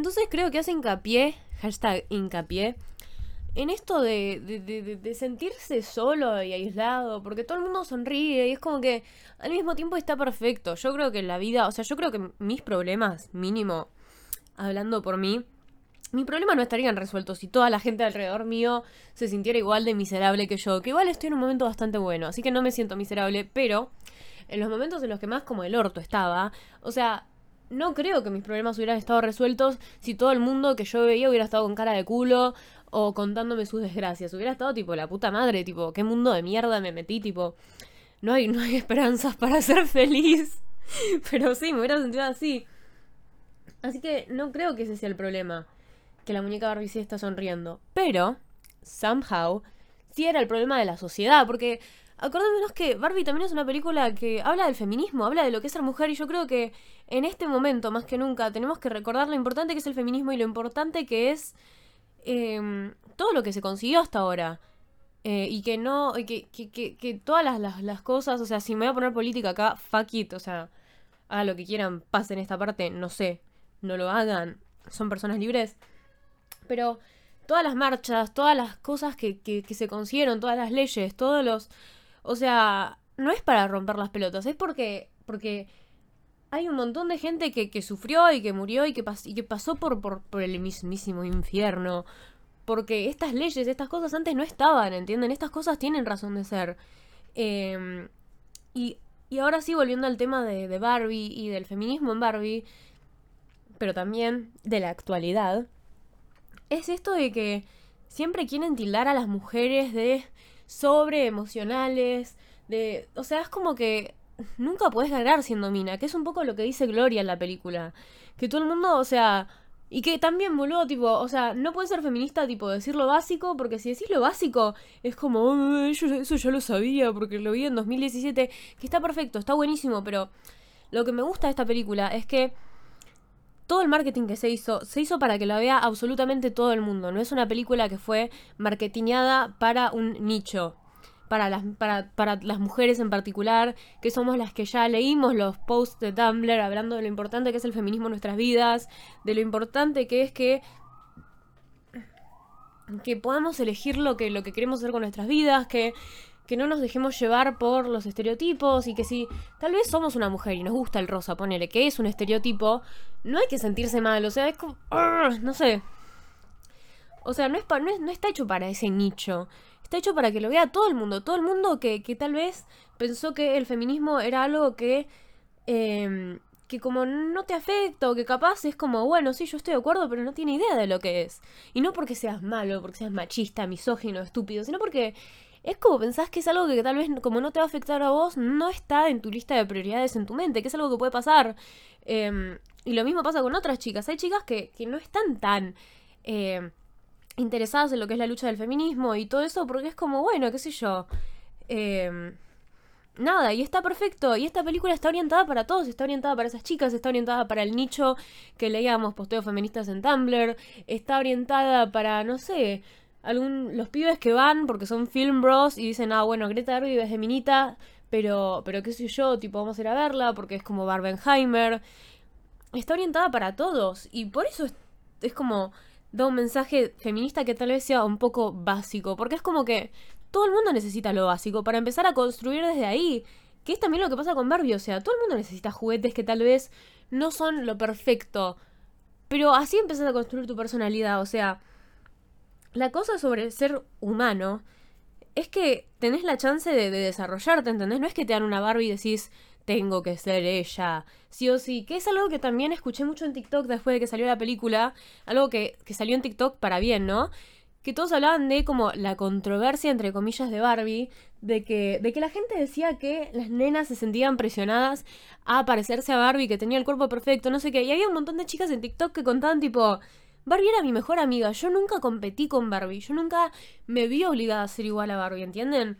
Entonces creo que hace hincapié, hashtag hincapié, en esto de, de, sentirse solo y aislado, porque todo el mundo sonríe y es como que al mismo tiempo está perfecto. Yo creo que la vida, o sea, yo creo que mis problemas, mínimo, hablando por mí, mis problemas no estarían resueltos si toda la gente alrededor mío se sintiera igual de miserable que yo, que igual estoy en un momento bastante bueno, así que no me siento miserable, pero en los momentos en los que más como el orto estaba, o sea, no creo que mis problemas hubieran estado resueltos si todo el mundo que yo veía hubiera estado con cara de culo o contándome sus desgracias. Hubiera estado tipo la puta madre, tipo, qué mundo de mierda me metí, tipo, no hay, no hay esperanzas para ser feliz. Pero sí, me hubiera sentido así. Así que no creo que ese sea el problema. Que la muñeca Barbie sí está sonriendo. Pero, somehow, sí era el problema de la sociedad. Porque acordémonos que Barbie también es una película que habla del feminismo, habla de lo que es ser mujer. Y yo creo que en este momento, más que nunca, tenemos que recordar lo importante que es el feminismo y lo importante que es Em, todo lo que se consiguió hasta ahora. Eh, y que no, que, que, que, todas las, las, cosas, o sea, si me voy a poner política acá, fuck it, o sea, hagan lo que quieran, pasen esta parte, no sé, no lo hagan, son personas libres. Pero todas las marchas, todas las cosas que, que se consiguieron, todas las leyes, todos los... O sea, no es para romper las pelotas, es porque, porque hay un montón de gente que, que sufrió y que murió y que, y que pasó por, por, por, el mismísimo infierno. Porque estas leyes, estas cosas antes no estaban, ¿entienden? Estas cosas tienen razón de ser. Em, y, y, ahora sí, volviendo al tema de, de Barbie y del feminismo en Barbie, pero también de la actualidad, es esto de que siempre quieren tildar a las mujeres de sobre emocionales, de... O sea, es como que nunca puedes ganar siendo mina, que es un poco lo que dice Gloria en la película. Que todo el mundo, o sea, y que también, boludo, tipo, o sea, no puedes ser feminista, tipo, decir lo básico, porque si decís lo básico, es como, yo eso ya lo sabía, porque lo vi en 2017, que está perfecto, está buenísimo, pero lo que me gusta de esta película es que todo el marketing que se hizo, se hizo para que la vea absolutamente todo el mundo. No es una película que fue marketingada para un nicho para las, para, para las mujeres en particular, que somos las que ya leímos los posts de Tumblr hablando de lo importante que es el feminismo en nuestras vidas, de lo importante que es que que podamos elegir lo que, lo que queremos hacer con nuestras vidas, que, que no nos dejemos llevar por los estereotipos y que si tal vez somos una mujer y nos gusta el rosa, ponele que es un estereotipo, no hay que sentirse mal, o sea, es como, no sé. O sea, no, es, no, no está hecho para ese nicho. Está hecho para que lo vea todo el mundo. Todo el mundo que, que tal vez pensó que el feminismo era algo que. Em, que como no te afecta o que capaz es como, bueno, sí, yo estoy de acuerdo, pero no tiene idea de lo que es. Y no porque seas malo, porque seas machista, misógino, estúpido, sino porque es como pensás que es algo que tal vez como no te va a afectar a vos, no está en tu lista de prioridades en tu mente, que es algo que puede pasar. Em, y lo mismo pasa con otras chicas. Hay chicas que, que no están tan... Eh, interesadas en lo que es la lucha del feminismo y todo eso, porque es como, bueno, qué sé yo. Em, nada, y está perfecto. Y esta película está orientada para todos, está orientada para esas chicas, está orientada para el nicho que leíamos posteos feministas en Tumblr, está orientada para, no sé, algún, los pibes que van porque son film bros y dicen, ah, bueno, Greta Gerwig es de minita, pero, pero qué sé yo, tipo, vamos a ir a verla porque es como Barbenheimer. Está orientada para todos y por eso es como da un mensaje feminista que tal vez sea un poco básico, porque es como que todo el mundo necesita lo básico para empezar a construir desde ahí, que es también lo que pasa con Barbie, o sea, todo el mundo necesita juguetes que tal vez no son lo perfecto, pero así empiezas a construir tu personalidad, o sea, la cosa sobre ser humano es que tenés la chance de, de desarrollarte, ¿entendés? No es que te dan una Barbie y decís, tengo que ser ella, sí o sí, que es algo que también escuché mucho en TikTok después de que salió la película, algo que, salió en TikTok para bien, ¿no? Que todos hablaban de como la controversia, entre comillas, de Barbie, de que, de que la gente decía que las nenas se sentían presionadas a parecerse a Barbie, que tenía el cuerpo perfecto, no sé qué, y había un montón de chicas en TikTok que contaban tipo... Barbie era mi mejor amiga, yo nunca competí con Barbie, yo nunca me vi obligada a ser igual a Barbie, ¿entienden?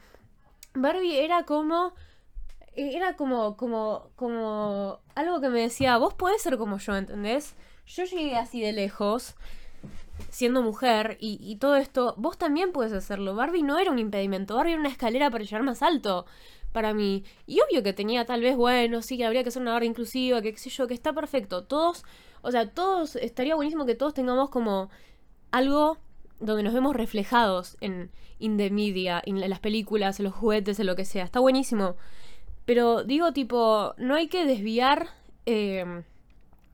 Barbie era como era como, como, como algo que me decía, vos podés ser como yo, ¿entendés? Yo llegué así de lejos, siendo mujer, y, todo esto, vos también puedes hacerlo. Barbie no era un impedimento, Barbie era una escalera para llegar más alto para mí. Y obvio que tenía tal vez, bueno, sí, que habría que ser una barra inclusiva, que qué sé yo, que está perfecto. Todos O sea, todos, estaría buenísimo que todos tengamos como algo donde nos vemos reflejados en in the media, en las películas, en los juguetes, en lo que sea. Está buenísimo. Pero digo, tipo, no hay que desviar. Eh,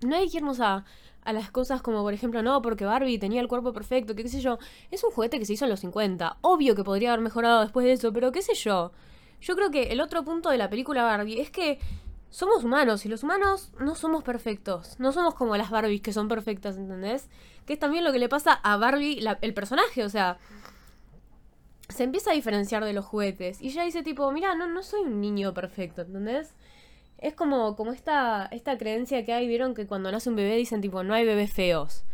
no hay que irnos a, a las cosas como, por ejemplo, no, porque Barbie tenía el cuerpo perfecto, que qué sé yo. Es un juguete que se hizo en los 50. Obvio que podría haber mejorado después de eso, pero qué sé yo. Yo creo que el otro punto de la película Barbie es que somos humanos y los humanos no somos perfectos. No somos como las Barbies que son perfectas, ¿entendés? Que es también lo que le pasa a Barbie, el personaje, o sea, se empieza a diferenciar de los juguetes. Y ella dice tipo, mira, no, no soy un niño perfecto, ¿entendés? Es como, como esta, esta creencia que hay, vieron que cuando nace un bebé dicen tipo, no hay bebés feos.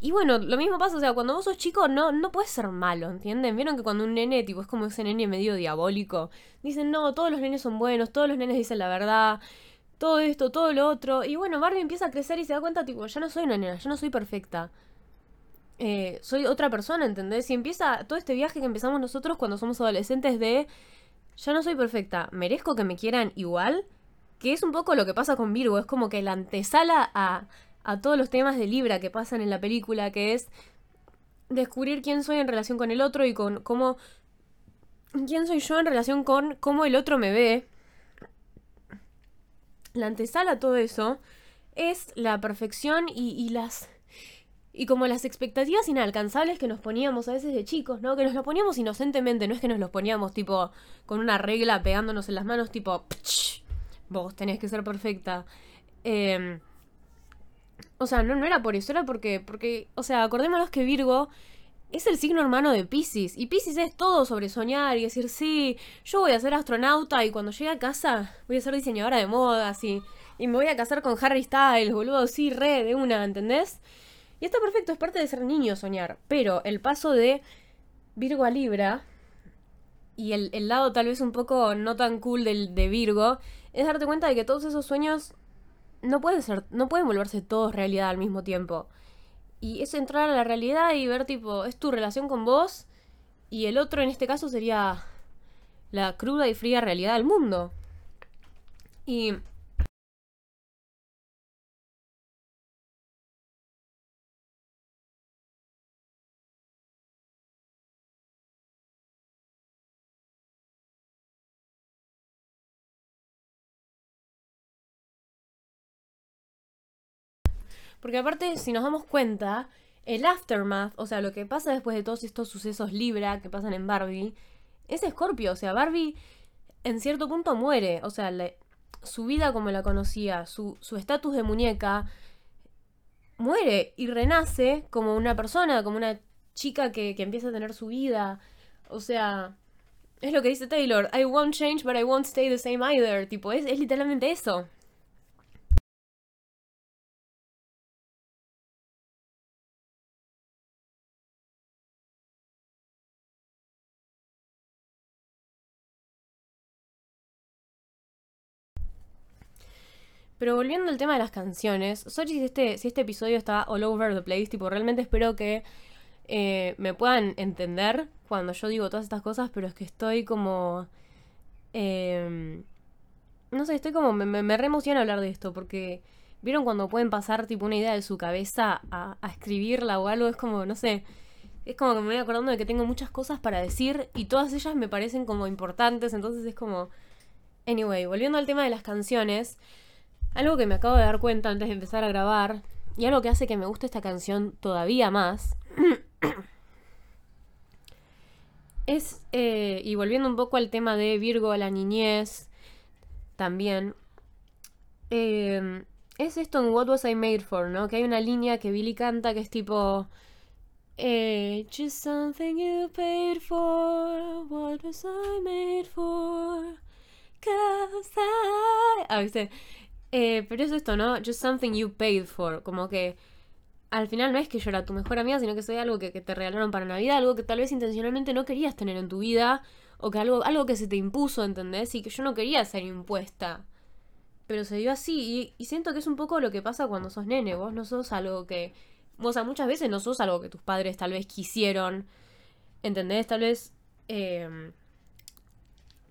Y bueno, lo mismo pasa, o sea, cuando vos sos chico no, no puedes ser malo, ¿entienden? Vieron que cuando un nene, tipo, es como ese nene medio diabólico, dicen, no, todos los nenes son buenos, todos los nenes dicen la verdad, todo esto, todo lo otro. Y bueno, Barbie empieza a crecer y se da cuenta, tipo, ya no soy una nena, ya no soy perfecta. Eh, soy otra persona, ¿entendés? Y empieza todo este viaje que empezamos nosotros cuando somos adolescentes de, ya no soy perfecta, merezco que me quieran igual, que es un poco lo que pasa con Virgo, es como que la antesala a a todos los temas de Libra que pasan en la película, que es descubrir quién soy en relación con el otro y con cómo... quién soy yo en relación con cómo el otro me ve. La antesala a todo eso es la perfección y, las... Y como las expectativas inalcanzables que nos poníamos a veces de chicos, ¿no? Que nos lo poníamos inocentemente, no es que nos los poníamos tipo con una regla pegándonos en las manos, tipo, vos tenés que ser perfecta. Eh, o sea, no, no era por eso, era porque, porque, o sea, acordémonos que Virgo es el signo hermano de Pisces. Y Pisces es todo sobre soñar y decir, sí, yo voy a ser astronauta y cuando llegue a casa voy a ser diseñadora de modas y, y me voy a casar con Harry Styles, boludo, sí, re, de una, ¿entendés? Y está perfecto, es parte de ser niño soñar. Pero el paso de Virgo a Libra y el, el lado tal vez un poco no tan cool del, de Virgo es darte cuenta de que todos esos sueños no pueden ser, no pueden volverse todos realidad al mismo tiempo. Y es entrar a la realidad y ver tipo, es tu relación con vos y el otro en este caso sería la cruda y fría realidad del mundo. Y Porque aparte, si nos damos cuenta, el aftermath, o sea, lo que pasa después de todos estos sucesos Libra que pasan en Barbie, es Scorpio. O sea, Barbie en cierto punto muere. O sea, su vida como la conocía, su estatus de muñeca, muere y renace como una persona, como una chica que, que empieza a tener su vida. O sea, es lo que dice Taylor. I won't change, but I won't stay the same either. Tipo, es, es literalmente eso. Pero volviendo al tema de las canciones, sorry si este, si este episodio está all over the place, tipo, realmente espero que eh, me puedan entender cuando yo digo todas estas cosas, pero es que estoy como... Em, no sé, estoy como... Me, me, emociona hablar de esto, porque... ¿Vieron cuando pueden pasar tipo una idea de su cabeza a, a escribirla o algo? Es como, no sé, es como que me voy acordando de que tengo muchas cosas para decir y todas ellas me parecen como importantes, entonces es como... Anyway, volviendo al tema de las canciones, algo que me acabo de dar cuenta antes de empezar a grabar, y algo que hace que me guste esta canción todavía más, es, eh, y volviendo un poco al tema de Virgo, a la niñez, también, eh, es esto en What Was I Made For, ¿no? Que hay una línea que Billy canta que es tipo... Eh, just something you paid for, what was I made for? Cause I... A veces, eh, pero es esto, ¿no? Just something you paid for. Como que al final no es que yo era tu mejor amiga, sino que soy algo que, te regalaron para Navidad, algo que tal vez intencionalmente no querías tener en tu vida, o que algo, algo que se te impuso, ¿entendés? Y que yo no quería ser impuesta. Pero se dio así, y, siento que es un poco lo que pasa cuando sos nene, vos no sos algo que... O sea, muchas veces no sos algo que tus padres tal vez quisieron, ¿entendés? Tal vez... Em,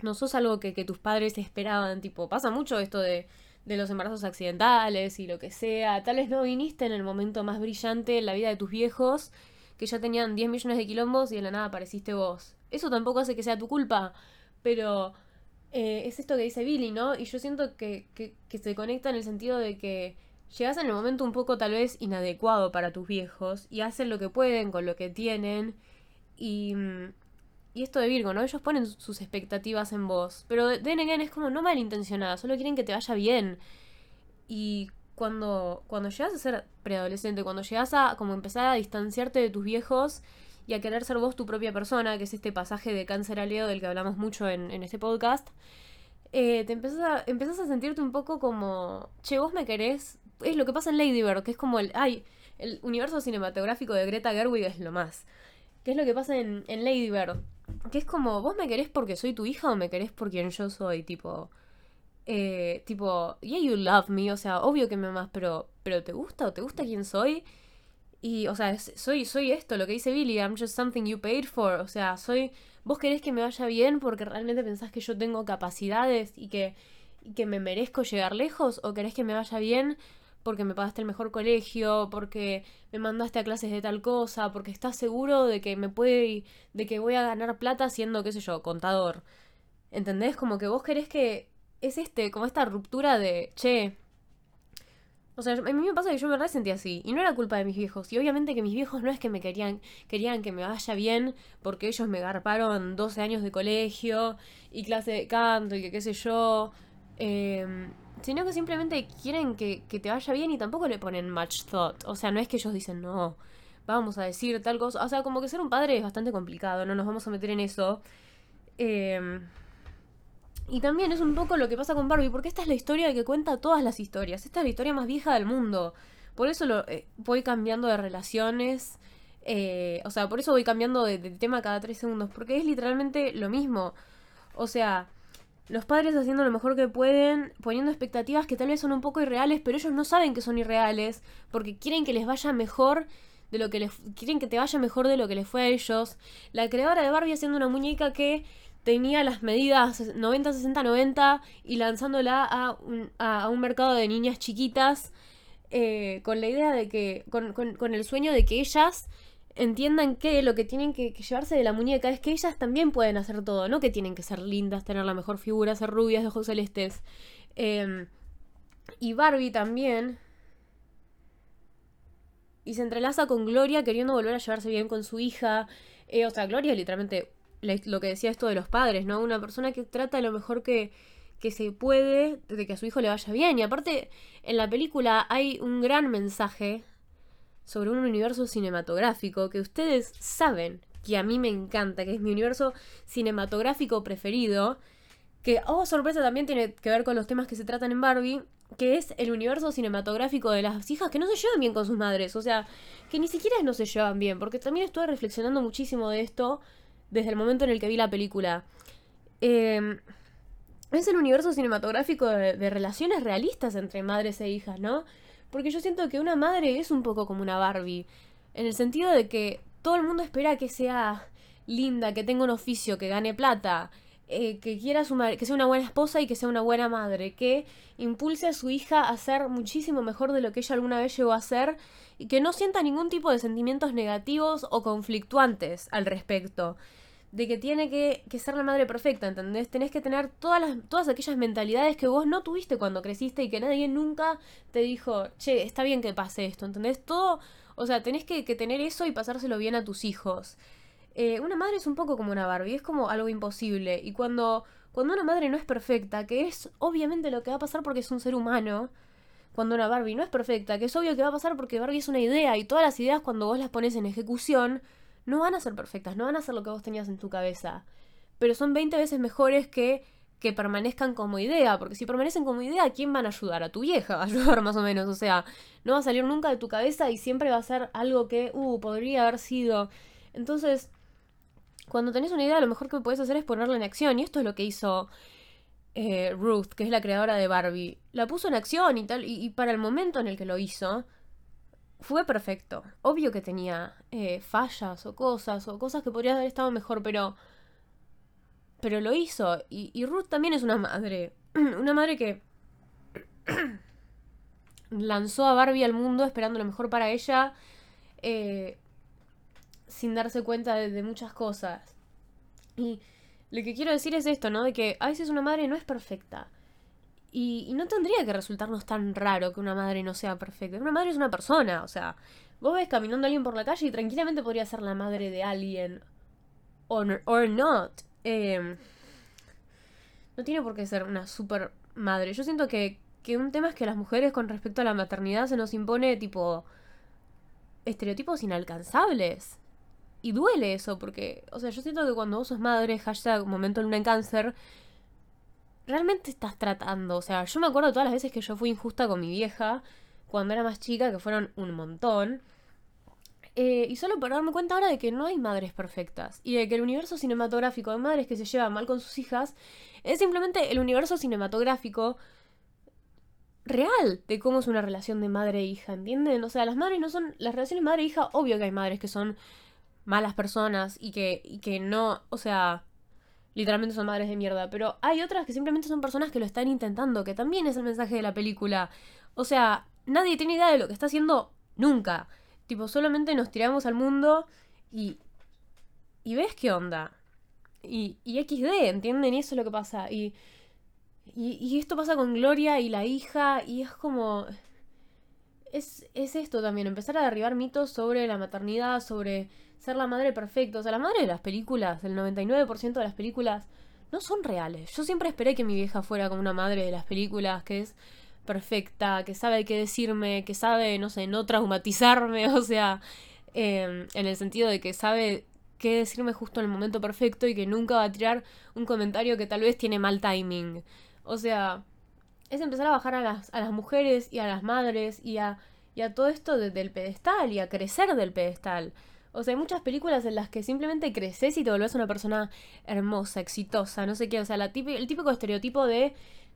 no sos algo que, que tus padres esperaban, tipo, pasa mucho esto de de los embarazos accidentales y lo que sea. Tal vez no viniste en el momento más brillante en la vida de tus viejos, que ya tenían 10 millones de quilombos y de la nada apareciste vos. Eso tampoco hace que sea tu culpa, pero eh, es esto que dice Billy, ¿no? Y yo siento que, que, que se conecta en el sentido de que llegas en el momento un poco tal vez inadecuado para tus viejos y hacen lo que pueden con lo que tienen y, mm, y esto de Virgo, ¿no? Ellos ponen sus expectativas en vos, pero de again es como no malintencionada, solo quieren que te vaya bien y cuando, cuando llegas a ser preadolescente, cuando llegas a como empezar a distanciarte de tus viejos y a querer ser vos tu propia persona, que es este pasaje de cáncer a Leo del que hablamos mucho en, en este podcast, eh, te empezás a, empezás a sentirte un poco como, che, vos me querés, es lo que pasa en Lady Bird, que es como el, ay, el universo cinematográfico de Greta Gerwig es lo más. ¿Qué es lo que pasa en, en Lady Bird? Que es como, ¿vos me querés porque soy tu hija o me querés por quien yo soy? Tipo, eh, tipo, yeah, you love me, o sea, obvio que me amas, pero, pero ¿te gusta o te gusta quién soy? Y, o sea, soy, soy esto, lo que dice Billy, I'm just something you paid for, o sea, soy, vos querés que me vaya bien porque realmente pensás que yo tengo capacidades y que, y que me merezco llegar lejos, o querés que me vaya bien porque me pagaste el mejor colegio, porque me mandaste a clases de tal cosa, porque estás seguro de que me puede, de que voy a ganar plata siendo, qué sé yo, contador. ¿Entendés? Como que vos querés que es este, como esta ruptura de, che, o sea, a mí me pasa que yo me resentí así. Y no era culpa de mis viejos. Y obviamente que mis viejos no es que me querían, querían que me vaya bien porque ellos me garparon 12 años de colegio y clase de canto y que qué sé yo. Eh, sino que simplemente quieren que, te vaya bien y tampoco le ponen much thought. O sea, no es que ellos dicen, no, vamos a decir tal cosa. O sea, como que ser un padre es bastante complicado, no nos vamos a meter en eso. Em, y también es un poco lo que pasa con Barbie, porque esta es la historia que cuenta todas las historias. Esta es la historia más vieja del mundo. Por eso lo, eh, voy cambiando de relaciones. Eh, o sea, por eso voy cambiando de tema cada tres segundos, porque es literalmente lo mismo. O sea, los padres haciendo lo mejor que pueden, poniendo expectativas que tal vez son un poco irreales, pero ellos no saben que son irreales, porque quieren que les vaya mejor de lo que les quieren que te vaya mejor de lo que les fue a ellos. La creadora de Barbie haciendo una muñeca que tenía las medidas 90, 60, 90 y lanzándola a un, a, un mercado de niñas chiquitas eh, con la idea de que, con, con, con el sueño de que ellas entiendan que lo que tienen que, llevarse de la muñeca es que ellas también pueden hacer todo, no que tienen que ser lindas, tener la mejor figura, ser rubias, de ojos celestes. Em, y Barbie también. Y se entrelaza con Gloria queriendo volver a llevarse bien con su hija. Eh, o sea, Gloria literalmente lo que decía esto de los padres, ¿no? Una persona que trata lo mejor que, que se puede de que a su hijo le vaya bien. Y aparte, en la película hay un gran mensaje sobre un universo cinematográfico que ustedes saben que a mí me encanta, que es mi universo cinematográfico preferido, que, oh, sorpresa, también tiene que ver con los temas que se tratan en Barbie, que es el universo cinematográfico de las hijas que no se llevan bien con sus madres, o sea, que ni siquiera no se llevan bien, porque también estuve reflexionando muchísimo de esto desde el momento en el que vi la película. Em, es el universo cinematográfico de relaciones realistas entre madres e hijas, ¿no? Porque yo siento que una madre es un poco como una Barbie. En el sentido de que todo el mundo espera que sea linda, que tenga un oficio, que gane plata, eh, que quiera sumar, que sea una buena esposa y que sea una buena madre, que impulse a su hija a ser muchísimo mejor de lo que ella alguna vez llegó a ser y que no sienta ningún tipo de sentimientos negativos o conflictuantes al respecto de que tiene que, ser la madre perfecta, ¿entendés? Tenés que tener todas, las, todas aquellas mentalidades que vos no tuviste cuando creciste y que nadie nunca te dijo, che, está bien que pase esto, ¿entendés? Todo, o sea, tenés que, tener eso y pasárselo bien a tus hijos. Eh, una madre es un poco como una Barbie, es como algo imposible. Y cuando, cuando una madre no es perfecta, que es obviamente lo que va a pasar porque es un ser humano, cuando una Barbie no es perfecta, que es obvio que va a pasar porque Barbie es una idea y todas las ideas cuando vos las pones en ejecución, no van a ser perfectas, no van a ser lo que vos tenías en tu cabeza, pero son 20 veces mejores que que permanezcan como idea, porque si permanecen como idea, ¿a quién van a ayudar? A tu vieja va a ayudar más o menos, o sea, no va a salir nunca de tu cabeza y siempre va a ser algo que, uh, podría haber sido. Entonces, cuando tenés una idea, lo mejor que puedes hacer es ponerla en acción, y esto es lo que hizo eh, Ruth, que es la creadora de Barbie. La puso en acción y tal, y para el momento en el que lo hizo, fue perfecto. Obvio que tenía eh, fallas o cosas, o cosas que podría haber estado mejor, pero. Pero lo hizo. Y, Ruth también es una madre. una madre que. lanzó a Barbie al mundo esperando lo mejor para ella, eh, sin darse cuenta de, muchas cosas. Y lo que quiero decir es esto, ¿no? De que a veces una madre no es perfecta. Y, y, no tendría que resultarnos tan raro que una madre no sea perfecta. Una madre es una persona, o sea, vos ves caminando a alguien por la calle y tranquilamente podría ser la madre de alguien. Or, or not. Eh, no tiene por qué ser una super madre. Yo siento que, que un tema es que las mujeres con respecto a la maternidad se nos impone tipo estereotipos inalcanzables. Y duele eso, porque, o sea, yo siento que cuando vos sos madre, hashtag momento luna en cáncer, realmente estás tratando. O sea, yo me acuerdo todas las veces que yo fui injusta con mi vieja cuando era más chica, que fueron un montón. Eh, y solo para darme cuenta ahora de que no hay madres perfectas. Y de que el universo cinematográfico de madres que se llevan mal con sus hijas es simplemente el universo cinematográfico real de cómo es una relación de madre e hija, ¿entienden? O sea, las madres no son. Las relaciones madre e hija, obvio que hay madres que son malas personas y que, y que no. O sea, literalmente son madres de mierda. Pero hay otras que simplemente son personas que lo están intentando, que también es el mensaje de la película. O sea, nadie tiene idea de lo que está haciendo nunca. Tipo, solamente nos tiramos al mundo y. y ves qué onda. Y, y XD, ¿entienden? Y eso es lo que pasa. Y, y, esto pasa con Gloria y la hija, y es como. Es, es esto también, empezar a derribar mitos sobre la maternidad, sobre ser la madre perfecta. O sea, la madre de las películas, el 99% de las películas, no son reales. Yo siempre esperé que mi vieja fuera como una madre de las películas, que es perfecta, que sabe qué decirme, que sabe, no sé, no traumatizarme, o sea, em, en el sentido de que sabe qué decirme justo en el momento perfecto y que nunca va a tirar un comentario que tal vez tiene mal timing. O sea, es empezar a bajar a las, a las mujeres y a las madres y a, y a todo esto del pedestal y a crecer del pedestal. O sea, hay muchas películas en las que simplemente creces y te volvés una persona hermosa, exitosa, no sé qué. O sea, el típico estereotipo de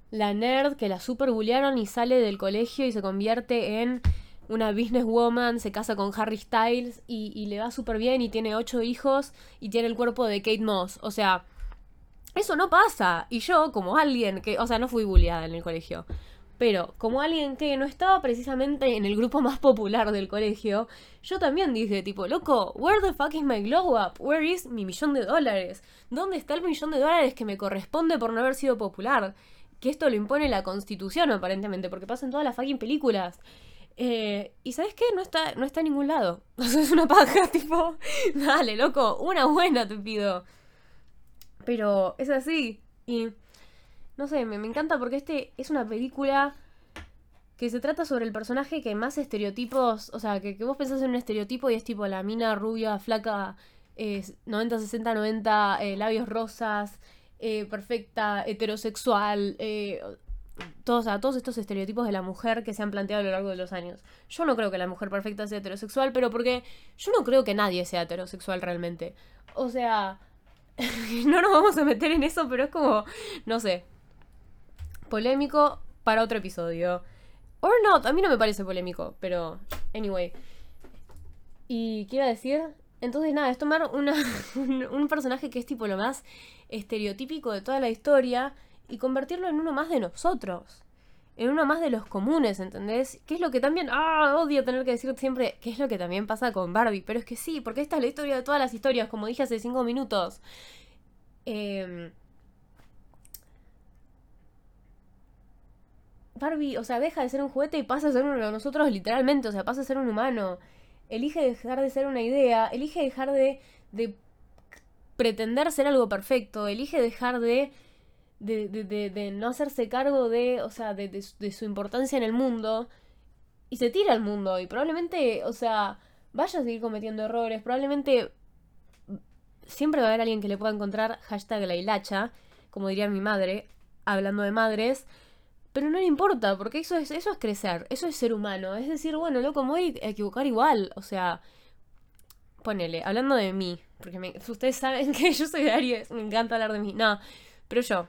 la nerd que la super bullearon y sale del colegio y se convierte en una businesswoman, se casa con Harry Styles y, le va súper bien y tiene ocho hijos y tiene el cuerpo de Kate Moss. O sea, eso no pasa. Y yo, como alguien que, o sea, no fui bulliada en el colegio, pero como alguien que no estaba precisamente en el grupo más popular del colegio, yo también dije, tipo, loco, where the fuck is my glow up? Where is mi millón de dólares? ¿Dónde está el millón de dólares que me corresponde por no haber sido popular? Que esto lo impone la constitución, aparentemente, porque pasa en todas las fucking películas. Eh, y ¿sabes qué? No está, no está en ningún lado. Es una paja, tipo, dale, loco, una buena te pido. Pero es así. Y no sé, me, encanta porque este es una película que se trata sobre el personaje que más estereotipos, o sea, que, vos pensás en un estereotipo y es tipo la mina rubia, flaca, 90, 60, 90, labios rosas, eh, perfecta, heterosexual, eh, todos, a todos estos estereotipos de la mujer que se han planteado a lo largo de los años. Yo no creo que la mujer perfecta sea heterosexual, pero porque yo no creo que nadie sea heterosexual realmente. O sea, no nos vamos a meter en eso, pero es como, no sé, polémico para otro episodio. Or not, a mí no me parece polémico, pero anyway. Y quiero decir, entonces nada, es tomar una, un personaje que es tipo lo más estereotípico de toda la historia y convertirlo en uno más de nosotros. En uno más de los comunes, ¿entendés? Que es lo que también. ¡Ah! Odio tener que decir siempre. Que es lo que también pasa con Barbie. Pero es que sí, porque esta es la historia de todas las historias, como dije hace cinco minutos. Em, Barbie, o sea, deja de ser un juguete y pasa a ser uno de nosotros literalmente. O sea, pasa a ser un humano. Elige dejar de ser una idea. Elige dejar de, de pretender ser algo perfecto. Elige dejar de de, de, de, no hacerse cargo de, o sea, de, de, su importancia en el mundo y se tira al mundo y probablemente, o sea, vaya a seguir cometiendo errores, probablemente siempre va a haber alguien que le pueda encontrar hashtag la hilacha, como diría mi madre, hablando de madres, pero no le importa, porque eso es, eso es crecer, eso es ser humano, es decir, bueno, loco, me voy a equivocar igual, o sea, ponele, hablando de mí, porque ustedes saben que yo soy de Aries, me encanta hablar de mí, no, pero yo,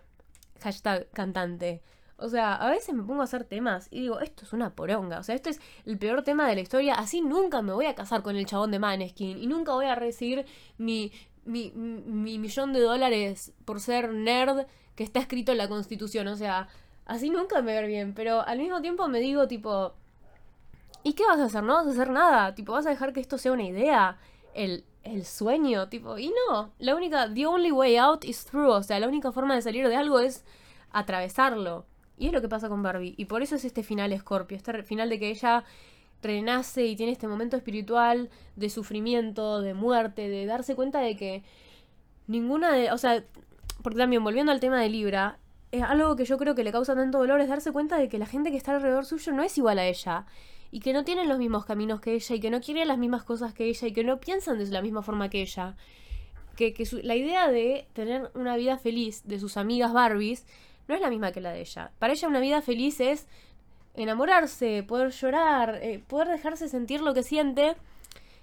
hashtag cantante. O sea, a veces me pongo a hacer temas y digo, esto es una poronga. O sea, esto es el peor tema de la historia. Así nunca me voy a casar con el chabón de Maneskin. Y nunca voy a recibir mi, mi, mi millón de dólares por ser nerd que está escrito en la constitución. O sea, Así nunca me ver bien, pero al mismo tiempo me digo tipo, ¿y qué vas a hacer? No vas a hacer nada, tipo, vas a dejar que esto sea una idea, el, el sueño, tipo, y no, la única, the only way out is through, o sea, la única forma de salir de algo es atravesarlo. Y es lo que pasa con Barbie. Y por eso es este final Scorpio, este final de que ella renace y tiene este momento espiritual de sufrimiento, de muerte, de darse cuenta de que ninguna de... O sea, porque también volviendo al tema de Libra, es algo que yo creo que le causa tanto dolor es darse cuenta de que la gente que está alrededor suyo no es igual a ella. Y que no tienen los mismos caminos que ella y que no quieren las mismas cosas que ella y que no piensan de la misma forma que ella. Que, que la idea de tener una vida feliz de sus amigas Barbies no es la misma que la de ella. Para ella una vida feliz es enamorarse, poder llorar, eh, poder dejarse sentir lo que siente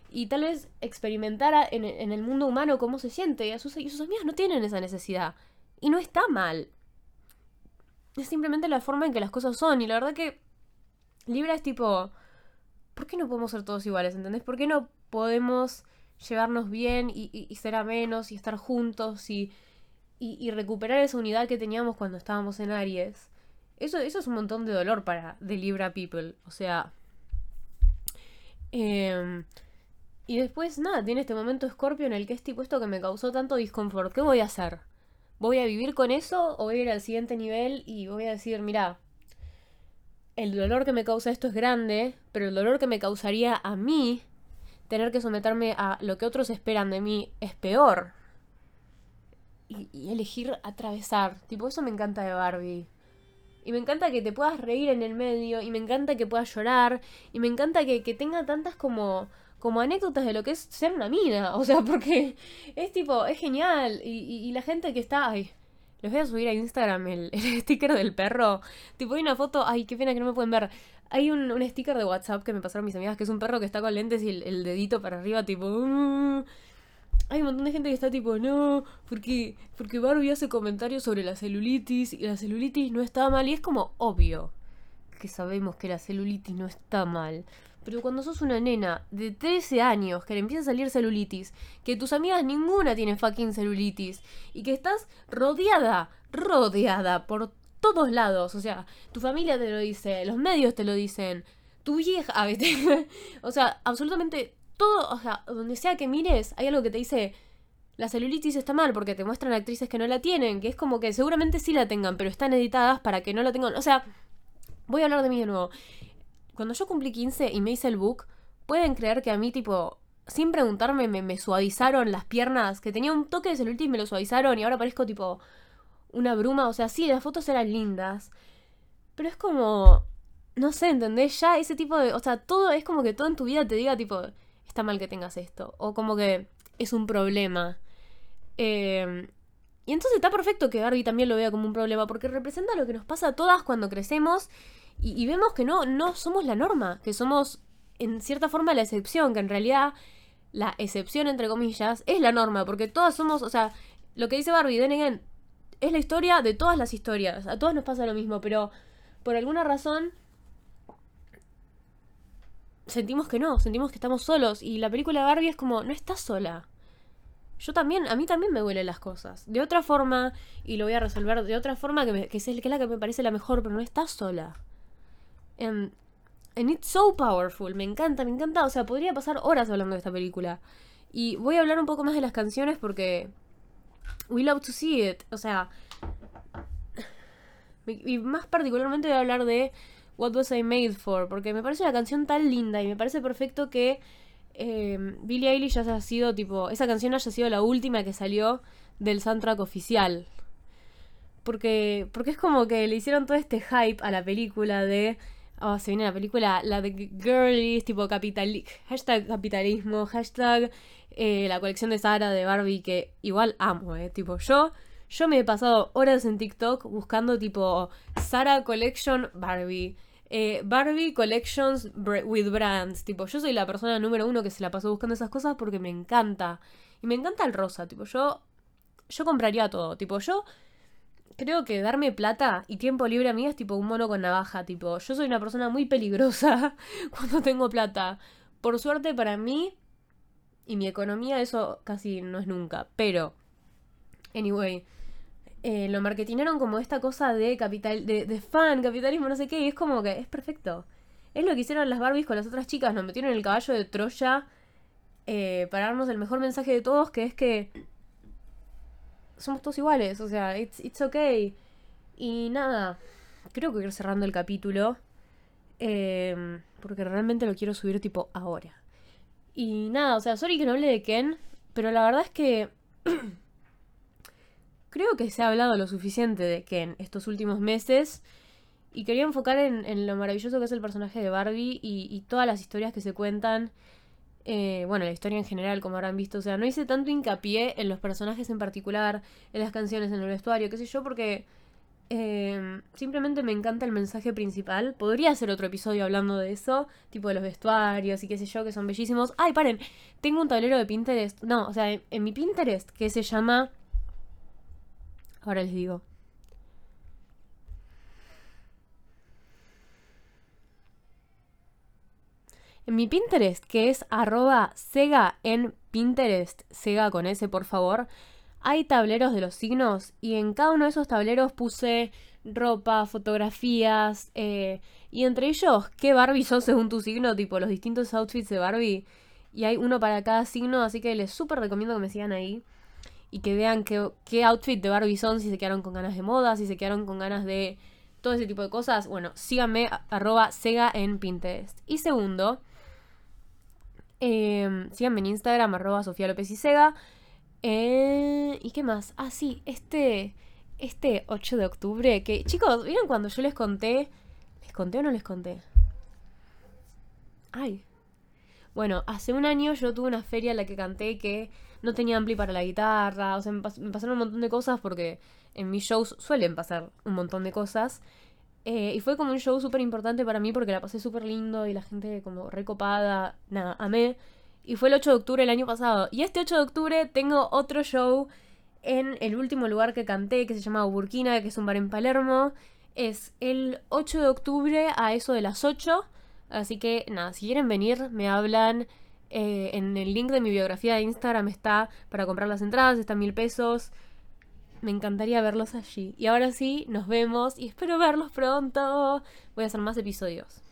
y tal vez experimentar en, el mundo humano cómo se siente. Y, sus, y sus amigas no tienen esa necesidad. Y no está mal. Es simplemente la forma en que las cosas son. Y la verdad que Libra es tipo... ¿Por qué no podemos ser todos iguales? ¿Entendés? ¿Por qué no podemos llevarnos bien y, ser a menos y estar juntos y, y, recuperar esa unidad que teníamos cuando estábamos en Aries? Eso, eso es un montón de dolor para The Libra People. O sea... Eh, y después, nada, tiene este momento Scorpio en el que es tipo esto que me causó tanto disconfort. ¿Qué voy a hacer? ¿Voy a vivir con eso o voy a ir al siguiente nivel y voy a decir, mira, el dolor que me causa esto es grande, pero el dolor que me causaría a mí tener que someterme a lo que otros esperan de mí es peor. Y, elegir atravesar. Tipo, eso me encanta de Barbie. Y me encanta que te puedas reír en el medio, y me encanta que puedas llorar, y me encanta que, que tenga tantas como como anécdotas de lo que es ser una mina. O sea, porque es tipo, es genial. Y, la gente que está. Ay, les voy a subir a Instagram el, sticker del perro. Tipo, hay una foto. Ay, qué pena que no me pueden ver. Hay un, sticker de WhatsApp que me pasaron mis amigas, que es un perro que está con lentes y el, dedito para arriba, tipo. Mm". Hay un montón de gente que está tipo, no, porque, porque Barbie hace comentarios sobre la celulitis y la celulitis no está mal. Y es como obvio que sabemos que la celulitis no está mal. Pero cuando sos una nena de 13 años que le empieza a salir celulitis, que tus amigas ninguna tienen fucking celulitis, y que estás rodeada, rodeada por todos lados, o sea, tu familia te lo dice, los medios te lo dicen, tu vieja, ¿viste? o sea, absolutamente todo, o sea, donde sea que mires, hay algo que te dice, la celulitis está mal porque te muestran actrices que no la tienen, que es como que seguramente sí la tengan, pero están editadas para que no la tengan. O sea, voy a hablar de mí de nuevo cuando yo cumplí 15 y me hice el book, pueden creer que a mí, tipo, sin preguntarme, me, suavizaron las piernas, que tenía un toque de celulitis me lo suavizaron y ahora parezco, tipo, una bruma. O sea, sí, las fotos eran lindas, pero es como, no sé, ¿entendés? Ya ese tipo de, o sea, todo es como que todo en tu vida te diga, tipo, está mal que tengas esto, o como que es un problema. Eh, y entonces está perfecto que Barbie también lo vea como un problema, porque representa lo que nos pasa a todas cuando crecemos y, vemos que no, no somos la norma, que somos en cierta forma la excepción, que en realidad la excepción, entre comillas, es la norma, porque todas somos, o sea, lo que dice Barbie, then es la historia de todas las historias, a todos nos pasa lo mismo, pero por alguna razón sentimos que no, sentimos que estamos solos, y la película de Barbie es como, no estás sola. Yo también, a mí también me duelen las cosas. De otra forma, y lo voy a resolver de otra forma que, que es la que me parece la mejor, pero no estás sola. And, it's so powerful. Me encanta, me encanta. O sea, podría pasar horas hablando de esta película. Y voy a hablar un poco más de las canciones porque. We love to see it. O sea. Y más particularmente voy a hablar de What Was I Made For. Porque me parece una canción tan linda y me parece perfecto que eh, Billie Eilish haya sido tipo. Esa canción haya sido la última que salió del soundtrack oficial. Porque, porque es como que le hicieron todo este hype a la película de Oh, se viene la película, la de Girlies, tipo hashtag capitalismo, hashtag eh, la colección de Sara de Barbie, que igual amo, eh. Tipo, yo, yo me he pasado horas en TikTok buscando tipo Sara Collection Barbie. Eh, Barbie Collections with Brands. Tipo, yo soy la persona número uno que se la pasó buscando esas cosas porque me encanta. Y me encanta el rosa. Tipo, yo. Yo compraría todo. Tipo, yo creo que darme plata y tiempo libre a mí es tipo un mono con navaja, tipo, yo soy una persona muy peligrosa cuando tengo plata. Por suerte para mí y mi economía eso casi no es nunca, pero anyway, eh, lo marketinaron como esta cosa de capital, de, fan, capitalismo, no sé qué, y es como que es perfecto. Es lo que hicieron las Barbies con las otras chicas, nos metieron en el caballo de Troya eh, para darnos el mejor mensaje de todos, que es que somos todos iguales, o sea, it's, it's okay. Y nada, creo que quiero cerrando el capítulo, eh, porque realmente lo quiero subir tipo ahora. Y nada, o sea, sorry que no hable de Ken, pero la verdad es que creo que se ha hablado lo suficiente de Ken estos últimos meses. Y quería enfocar en, lo maravilloso que es el personaje de Barbie y, todas las historias que se cuentan. Eh, bueno, la historia en general, como habrán visto. O sea, no hice tanto hincapié en los personajes en particular, en las canciones, en el vestuario, qué sé yo, porque eh, simplemente me encanta el mensaje principal. Podría hacer otro episodio hablando de eso, tipo de los vestuarios y qué sé yo, que son bellísimos. Ay, paren, tengo un tablero de Pinterest. No, o sea, en mi Pinterest, que se llama... Ahora les digo. En mi Pinterest, que es arroba Sega en Pinterest, Sega con S por favor, hay tableros de los signos y en cada uno de esos tableros puse ropa, fotografías eh, y entre ellos qué Barbie sos según tu signo, tipo los distintos outfits de Barbie y hay uno para cada signo, así que les súper recomiendo que me sigan ahí y que vean qué, qué outfit de Barbie son, si se quedaron con ganas de moda, si se quedaron con ganas de todo ese tipo de cosas. Bueno, síganme arroba Sega en Pinterest. Y segundo, eh, síganme en Instagram, arroba Sofía López y Sega. Eh, ¿Y qué más? Ah, sí, este, este 8 de octubre, que chicos, ¿vieron cuando yo les conté? ¿Les conté o no les conté? Ay. Bueno, hace un año yo tuve una feria en la que canté que no tenía ampli para la guitarra, o sea, me, pasaron un montón de cosas porque en mis shows suelen pasar un montón de cosas. Eh, y fue como un show súper importante para mí porque la pasé súper lindo y la gente como recopada, nada, amé. Y fue el 8 de octubre del año pasado. Y este 8 de octubre tengo otro show en el último lugar que canté, que se llama Burkina, que es un bar en Palermo. Es el 8 de octubre a eso de las 8. Así que nada, si quieren venir, me hablan. Eh, en el link de mi biografía de Instagram está para comprar las entradas, está mil pesos. Me encantaría verlos allí. Y ahora sí, nos vemos y espero verlos pronto. Voy a hacer más episodios.